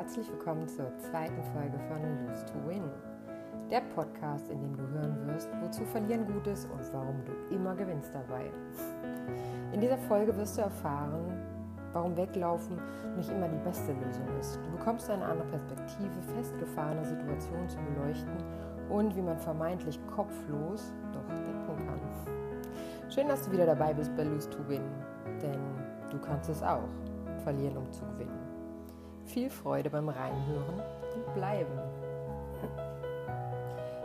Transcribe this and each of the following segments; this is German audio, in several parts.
herzlich willkommen zur zweiten Folge von Lose to Win. Der Podcast, in dem du hören wirst, wozu Verlieren gut ist und warum du immer gewinnst dabei. In dieser Folge wirst du erfahren, warum Weglaufen nicht immer die beste Lösung ist. Du bekommst eine andere Perspektive, festgefahrene Situationen zu beleuchten und wie man vermeintlich kopflos doch denken kann. Schön, dass du wieder dabei bist bei Lose to Win, denn du kannst es auch, verlieren um zu gewinnen. Viel Freude beim Reinhören und Bleiben.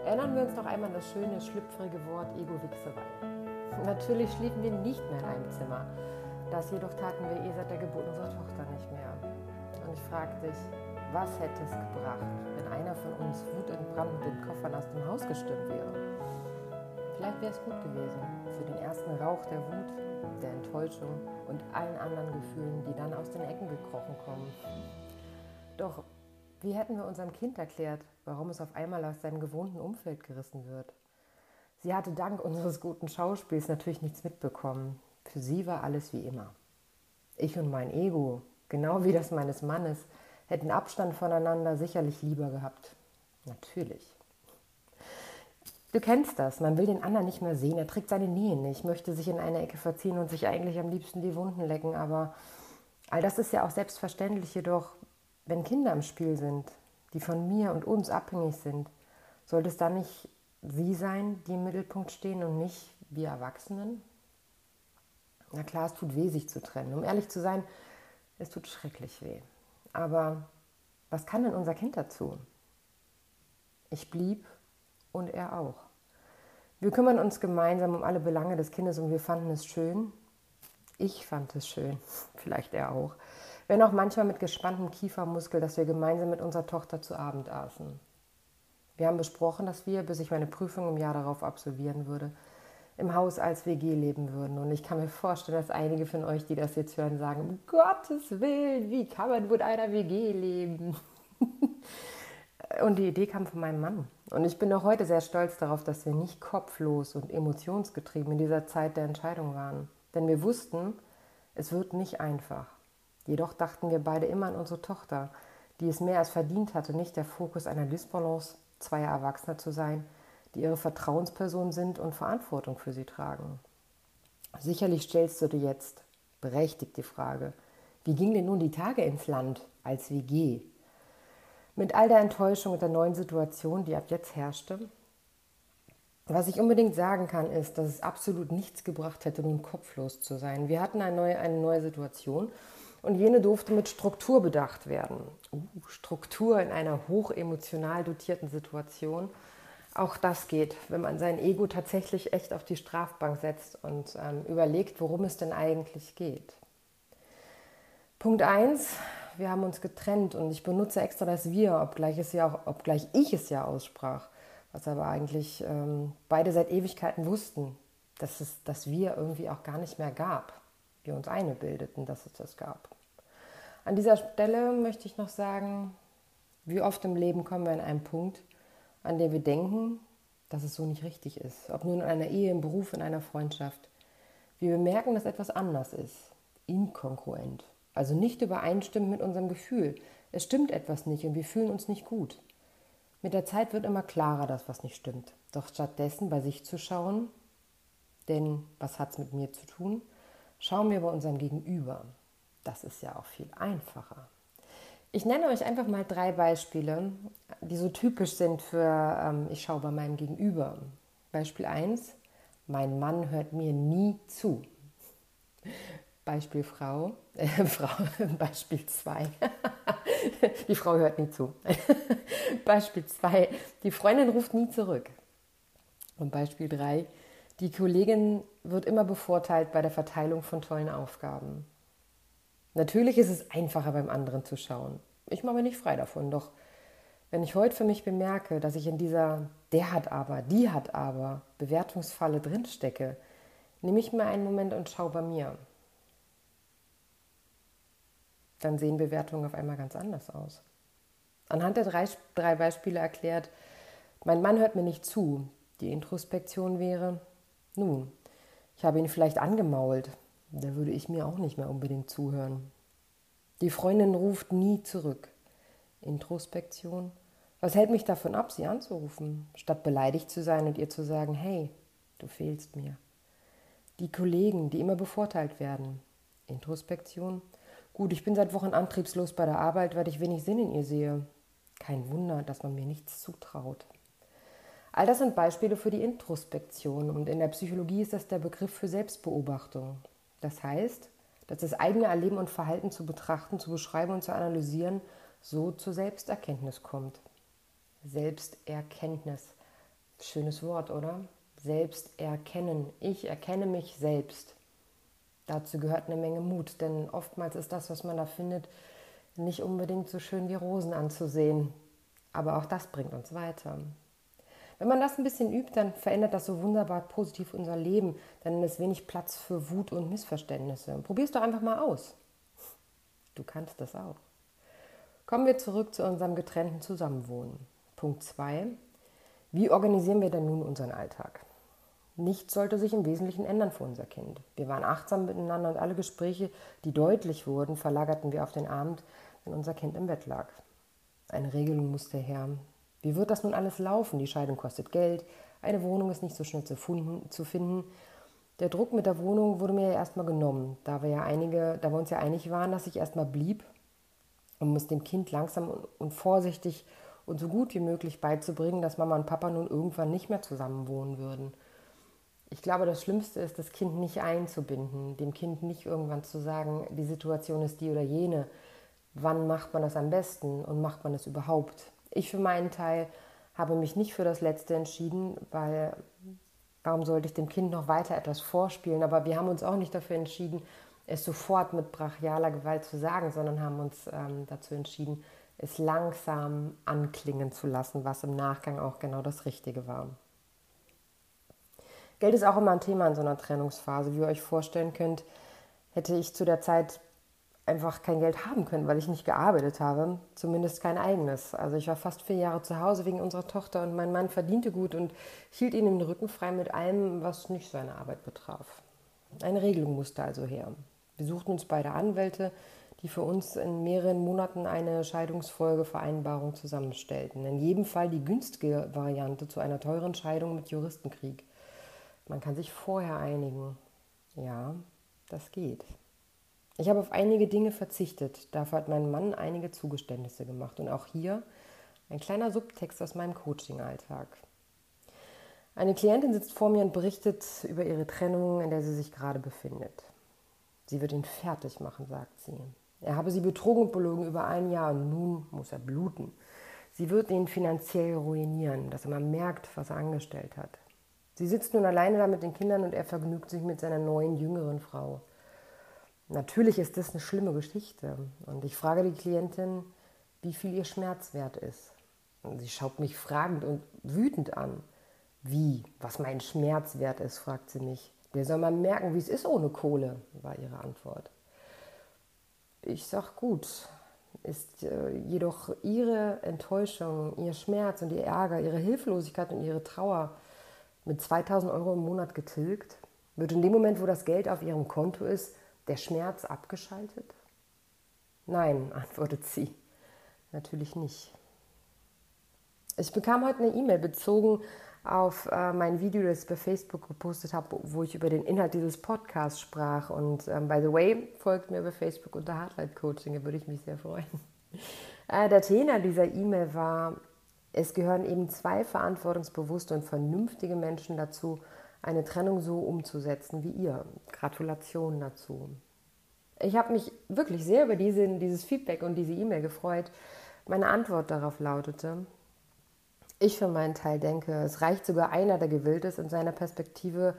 Erinnern wir uns noch einmal an das schöne, schlüpfrige Wort Ego-Wichserei. Natürlich schliefen wir nicht mehr in einem Zimmer. Das jedoch taten wir eh seit der Geburt unserer Tochter nicht mehr. Und ich frage dich, was hätte es gebracht, wenn einer von uns wutentbrannt mit den Koffern aus dem Haus gestürmt wäre? Vielleicht wäre es gut gewesen für den ersten Rauch der Wut, der Enttäuschung und allen anderen Gefühlen, die dann aus den Ecken gekrochen kommen. Doch wie hätten wir unserem Kind erklärt, warum es auf einmal aus seinem gewohnten Umfeld gerissen wird? Sie hatte dank unseres guten Schauspiels natürlich nichts mitbekommen. Für sie war alles wie immer. Ich und mein Ego, genau wie das meines Mannes, hätten Abstand voneinander sicherlich lieber gehabt. Natürlich. Du kennst das, man will den anderen nicht mehr sehen, er trägt seine Nähe nicht, möchte sich in eine Ecke verziehen und sich eigentlich am liebsten die Wunden lecken, aber all das ist ja auch selbstverständlich, jedoch wenn Kinder im Spiel sind, die von mir und uns abhängig sind, sollte es dann nicht sie sein, die im Mittelpunkt stehen und nicht wir Erwachsenen? Na klar, es tut weh, sich zu trennen. Um ehrlich zu sein, es tut schrecklich weh. Aber was kann denn unser Kind dazu? Ich blieb und er auch. Wir kümmern uns gemeinsam um alle Belange des Kindes und wir fanden es schön. Ich fand es schön, vielleicht er auch wenn auch manchmal mit gespanntem Kiefermuskel, dass wir gemeinsam mit unserer Tochter zu Abend aßen. Wir haben besprochen, dass wir, bis ich meine Prüfung im Jahr darauf absolvieren würde, im Haus als WG leben würden. Und ich kann mir vorstellen, dass einige von euch, die das jetzt hören, sagen, um Gottes Willen, wie kann man mit einer WG leben? und die Idee kam von meinem Mann. Und ich bin auch heute sehr stolz darauf, dass wir nicht kopflos und emotionsgetrieben in dieser Zeit der Entscheidung waren. Denn wir wussten, es wird nicht einfach. Jedoch dachten wir beide immer an unsere Tochter, die es mehr als verdient hatte, nicht der Fokus einer Disbalance zweier Erwachsener zu sein, die ihre Vertrauenspersonen sind und Verantwortung für sie tragen. Sicherlich stellst du dir jetzt berechtigt die Frage, wie gingen denn nun die Tage ins Land als WG? Mit all der Enttäuschung und der neuen Situation, die ab jetzt herrschte, was ich unbedingt sagen kann, ist, dass es absolut nichts gebracht hätte, nun kopflos zu sein. Wir hatten eine neue, eine neue Situation und jene durfte mit Struktur bedacht werden. Uh, Struktur in einer hochemotional dotierten Situation. Auch das geht, wenn man sein Ego tatsächlich echt auf die Strafbank setzt und ähm, überlegt, worum es denn eigentlich geht. Punkt 1, wir haben uns getrennt und ich benutze extra das Wir, obgleich, es ja auch, obgleich ich es ja aussprach, was aber eigentlich ähm, beide seit Ewigkeiten wussten, dass es das Wir irgendwie auch gar nicht mehr gab. Wir uns eine bildeten, dass es das gab. An dieser Stelle möchte ich noch sagen, wie oft im Leben kommen wir an einen Punkt, an dem wir denken, dass es so nicht richtig ist. Ob nun in einer Ehe, im Beruf, in einer Freundschaft. Wir bemerken, dass etwas anders ist, inkongruent, also nicht übereinstimmt mit unserem Gefühl. Es stimmt etwas nicht und wir fühlen uns nicht gut. Mit der Zeit wird immer klarer, dass was nicht stimmt. Doch stattdessen bei sich zu schauen, denn was hat es mit mir zu tun, schauen wir bei unserem Gegenüber. Das ist ja auch viel einfacher. Ich nenne euch einfach mal drei Beispiele, die so typisch sind für ähm, ich schaue bei meinem Gegenüber. Beispiel 1, mein Mann hört mir nie zu. Beispiel Frau, äh, Frau Beispiel 2, die Frau hört nie zu. Beispiel 2, die Freundin ruft nie zurück. Und Beispiel 3, die Kollegin wird immer bevorteilt bei der Verteilung von tollen Aufgaben. Natürlich ist es einfacher beim anderen zu schauen. Ich mache mich nicht frei davon, doch wenn ich heute für mich bemerke, dass ich in dieser der hat aber, die hat aber Bewertungsfalle drinstecke, nehme ich mir einen Moment und schaue bei mir. Dann sehen Bewertungen auf einmal ganz anders aus. Anhand der drei, drei Beispiele erklärt, mein Mann hört mir nicht zu. Die Introspektion wäre, nun, ich habe ihn vielleicht angemault, da würde ich mir auch nicht mehr unbedingt zuhören. Die Freundin ruft nie zurück. Introspektion. Was hält mich davon ab, sie anzurufen, statt beleidigt zu sein und ihr zu sagen, hey, du fehlst mir. Die Kollegen, die immer bevorteilt werden. Introspektion. Gut, ich bin seit Wochen antriebslos bei der Arbeit, weil ich wenig Sinn in ihr sehe. Kein Wunder, dass man mir nichts zutraut. All das sind Beispiele für die Introspektion und in der Psychologie ist das der Begriff für Selbstbeobachtung. Das heißt, dass das eigene Erleben und Verhalten zu betrachten, zu beschreiben und zu analysieren so zur Selbsterkenntnis kommt. Selbsterkenntnis. Schönes Wort, oder? Selbsterkennen. Ich erkenne mich selbst. Dazu gehört eine Menge Mut, denn oftmals ist das, was man da findet, nicht unbedingt so schön wie Rosen anzusehen. Aber auch das bringt uns weiter. Wenn man das ein bisschen übt, dann verändert das so wunderbar positiv unser Leben. Dann ist wenig Platz für Wut und Missverständnisse. Probier es doch einfach mal aus. Du kannst das auch. Kommen wir zurück zu unserem getrennten Zusammenwohnen. Punkt 2. Wie organisieren wir denn nun unseren Alltag? Nichts sollte sich im Wesentlichen ändern für unser Kind. Wir waren achtsam miteinander und alle Gespräche, die deutlich wurden, verlagerten wir auf den Abend, wenn unser Kind im Bett lag. Eine Regelung musste her. Wie wird das nun alles laufen? Die Scheidung kostet Geld, eine Wohnung ist nicht so schnell zu, finden. Der Druck mit der Wohnung wurde mir ja erstmal genommen, da wir ja einige, da wir uns ja einig waren, dass ich erstmal blieb, um es dem Kind langsam und vorsichtig und so gut wie möglich beizubringen, dass Mama und Papa nun irgendwann nicht mehr zusammen wohnen würden. Ich glaube, das Schlimmste ist, das Kind nicht einzubinden, dem Kind nicht irgendwann zu sagen, die Situation ist die oder jene. Wann macht man das am besten und macht man es überhaupt? Ich für meinen Teil habe mich nicht für das Letzte entschieden, weil warum sollte ich dem Kind noch weiter etwas vorspielen? Aber wir haben uns auch nicht dafür entschieden, es sofort mit brachialer Gewalt zu sagen, sondern haben uns ähm, dazu entschieden, es langsam anklingen zu lassen, was im Nachgang auch genau das Richtige war. Geld ist auch immer ein Thema in so einer Trennungsphase. Wie ihr euch vorstellen könnt, hätte ich zu der Zeit einfach kein Geld haben können, weil ich nicht gearbeitet habe, zumindest kein eigenes. Also ich war fast vier Jahre zu Hause wegen unserer Tochter und mein Mann verdiente gut und hielt ihn den Rücken frei mit allem, was nicht seine Arbeit betraf. Eine Regelung musste also her. Wir suchten uns beide Anwälte, die für uns in mehreren Monaten eine Scheidungsfolgevereinbarung zusammenstellten. In jedem Fall die günstige Variante zu einer teuren Scheidung mit Juristenkrieg. Man kann sich vorher einigen. Ja, das geht. Ich habe auf einige Dinge verzichtet. Dafür hat mein Mann einige Zugeständnisse gemacht. Und auch hier ein kleiner Subtext aus meinem Coaching-Alltag. Eine Klientin sitzt vor mir und berichtet über ihre Trennung, in der sie sich gerade befindet. Sie wird ihn fertig machen, sagt sie. Er habe sie betrogen und belogen über ein Jahr und nun muss er bluten. Sie wird ihn finanziell ruinieren, dass er mal merkt, was er angestellt hat. Sie sitzt nun alleine da mit den Kindern und er vergnügt sich mit seiner neuen, jüngeren Frau. Natürlich ist das eine schlimme Geschichte. Und ich frage die Klientin, wie viel ihr Schmerzwert ist. Und sie schaut mich fragend und wütend an. Wie? Was mein Schmerzwert ist, fragt sie mich. Wer soll mal merken, wie es ist ohne Kohle, war ihre Antwort. Ich sag gut, ist äh, jedoch ihre Enttäuschung, ihr Schmerz und ihr Ärger, ihre Hilflosigkeit und ihre Trauer mit 2000 Euro im Monat getilgt? Wird in dem Moment, wo das Geld auf ihrem Konto ist, der Schmerz abgeschaltet? Nein, antwortet sie. Natürlich nicht. Ich bekam heute eine E-Mail bezogen auf äh, mein Video, das ich bei Facebook gepostet habe, wo ich über den Inhalt dieses Podcasts sprach. Und ähm, by the way, folgt mir bei Facebook unter Hardlight Coaching, da würde ich mich sehr freuen. Äh, der Tenor dieser E-Mail war, es gehören eben zwei verantwortungsbewusste und vernünftige Menschen dazu, eine Trennung so umzusetzen wie ihr. Gratulation dazu. Ich habe mich wirklich sehr über diese, dieses Feedback und diese E-Mail gefreut. Meine Antwort darauf lautete, ich für meinen Teil denke, es reicht sogar einer, der gewillt ist, in seiner Perspektive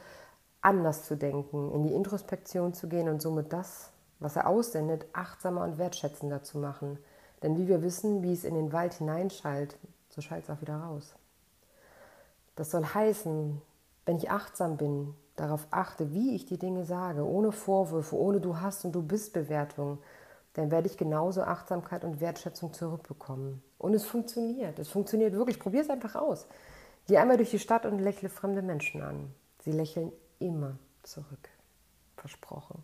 anders zu denken, in die Introspektion zu gehen und somit das, was er aussendet, achtsamer und wertschätzender zu machen. Denn wie wir wissen, wie es in den Wald hineinschallt, so schallt es auch wieder raus. Das soll heißen, wenn ich achtsam bin, darauf achte, wie ich die Dinge sage, ohne Vorwürfe, ohne du hast und du bist Bewertung, dann werde ich genauso Achtsamkeit und Wertschätzung zurückbekommen. Und es funktioniert. Es funktioniert wirklich. Probier es einfach aus. Geh einmal durch die Stadt und lächle fremde Menschen an. Sie lächeln immer zurück. Versprochen.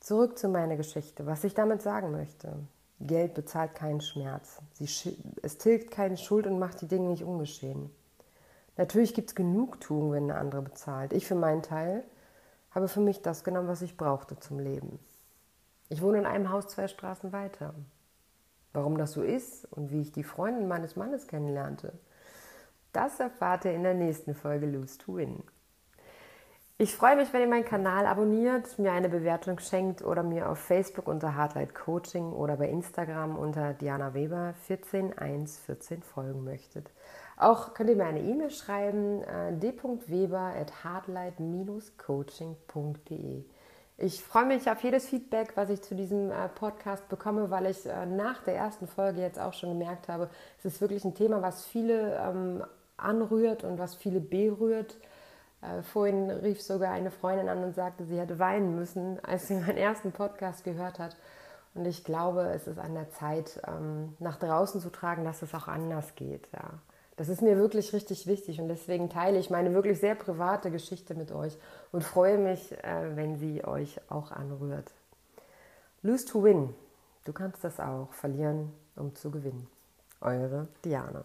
Zurück zu meiner Geschichte, was ich damit sagen möchte. Geld bezahlt keinen Schmerz. Es tilgt keine Schuld und macht die Dinge nicht ungeschehen. Natürlich gibt es Genugtuung, wenn eine andere bezahlt. Ich für meinen Teil habe für mich das genommen, was ich brauchte zum Leben. Ich wohne in einem Haus zwei Straßen weiter. Warum das so ist und wie ich die Freundin meines Mannes kennenlernte, das erfahrt ihr in der nächsten Folge Lose to Win. Ich freue mich, wenn ihr meinen Kanal abonniert, mir eine Bewertung schenkt oder mir auf Facebook unter Hardlight Coaching oder bei Instagram unter Diana Weber 14114 folgen möchtet. Auch könnt ihr mir eine E-Mail schreiben, äh, d.weber at hardlight-coaching.de. Ich freue mich auf jedes Feedback, was ich zu diesem äh, Podcast bekomme, weil ich äh, nach der ersten Folge jetzt auch schon gemerkt habe, es ist wirklich ein Thema, was viele ähm, anrührt und was viele berührt. Äh, vorhin rief sogar eine Freundin an und sagte, sie hätte weinen müssen, als sie meinen ersten Podcast gehört hat. Und ich glaube, es ist an der Zeit, ähm, nach draußen zu tragen, dass es auch anders geht. Ja. Das ist mir wirklich richtig wichtig und deswegen teile ich meine wirklich sehr private Geschichte mit euch und freue mich, äh, wenn sie euch auch anrührt. Lose to win. Du kannst das auch. Verlieren, um zu gewinnen. Eure Diana.